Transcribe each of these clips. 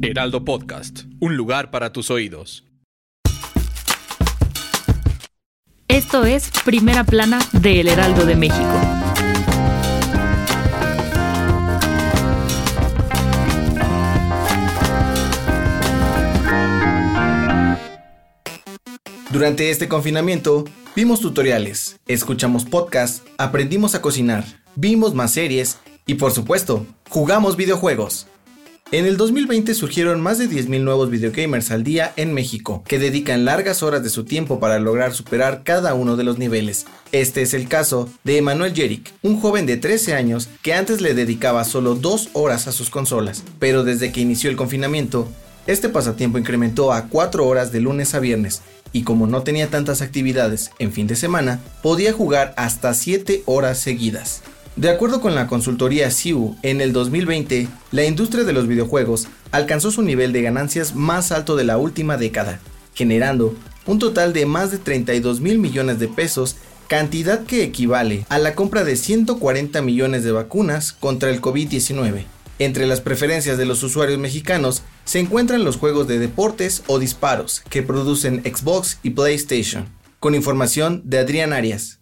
Heraldo Podcast, un lugar para tus oídos. Esto es Primera Plana de El Heraldo de México. Durante este confinamiento, vimos tutoriales, escuchamos podcasts, aprendimos a cocinar, vimos más series y por supuesto, jugamos videojuegos. En el 2020 surgieron más de 10.000 nuevos videogamers al día en México, que dedican largas horas de su tiempo para lograr superar cada uno de los niveles. Este es el caso de Emanuel Jerick, un joven de 13 años que antes le dedicaba solo 2 horas a sus consolas, pero desde que inició el confinamiento, este pasatiempo incrementó a 4 horas de lunes a viernes, y como no tenía tantas actividades en fin de semana, podía jugar hasta 7 horas seguidas. De acuerdo con la consultoría SIU, en el 2020, la industria de los videojuegos alcanzó su nivel de ganancias más alto de la última década, generando un total de más de 32 mil millones de pesos, cantidad que equivale a la compra de 140 millones de vacunas contra el COVID-19. Entre las preferencias de los usuarios mexicanos se encuentran los juegos de deportes o disparos que producen Xbox y PlayStation. Con información de Adrián Arias.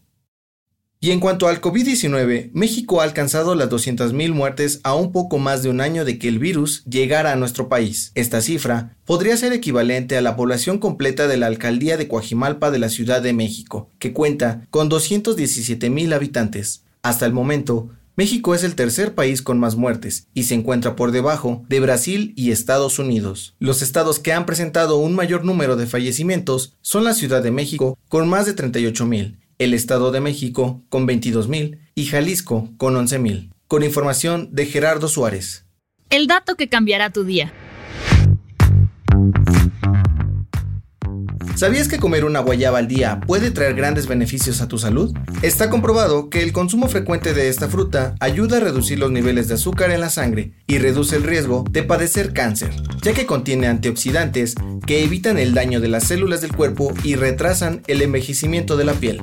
Y en cuanto al COVID-19, México ha alcanzado las 200.000 muertes a un poco más de un año de que el virus llegara a nuestro país. Esta cifra podría ser equivalente a la población completa de la alcaldía de Coajimalpa de la Ciudad de México, que cuenta con 217.000 habitantes. Hasta el momento, México es el tercer país con más muertes y se encuentra por debajo de Brasil y Estados Unidos. Los estados que han presentado un mayor número de fallecimientos son la Ciudad de México con más de 38.000 el Estado de México con 22.000 y Jalisco con 11.000. Con información de Gerardo Suárez. El dato que cambiará tu día. ¿Sabías que comer una guayaba al día puede traer grandes beneficios a tu salud? Está comprobado que el consumo frecuente de esta fruta ayuda a reducir los niveles de azúcar en la sangre y reduce el riesgo de padecer cáncer, ya que contiene antioxidantes que evitan el daño de las células del cuerpo y retrasan el envejecimiento de la piel.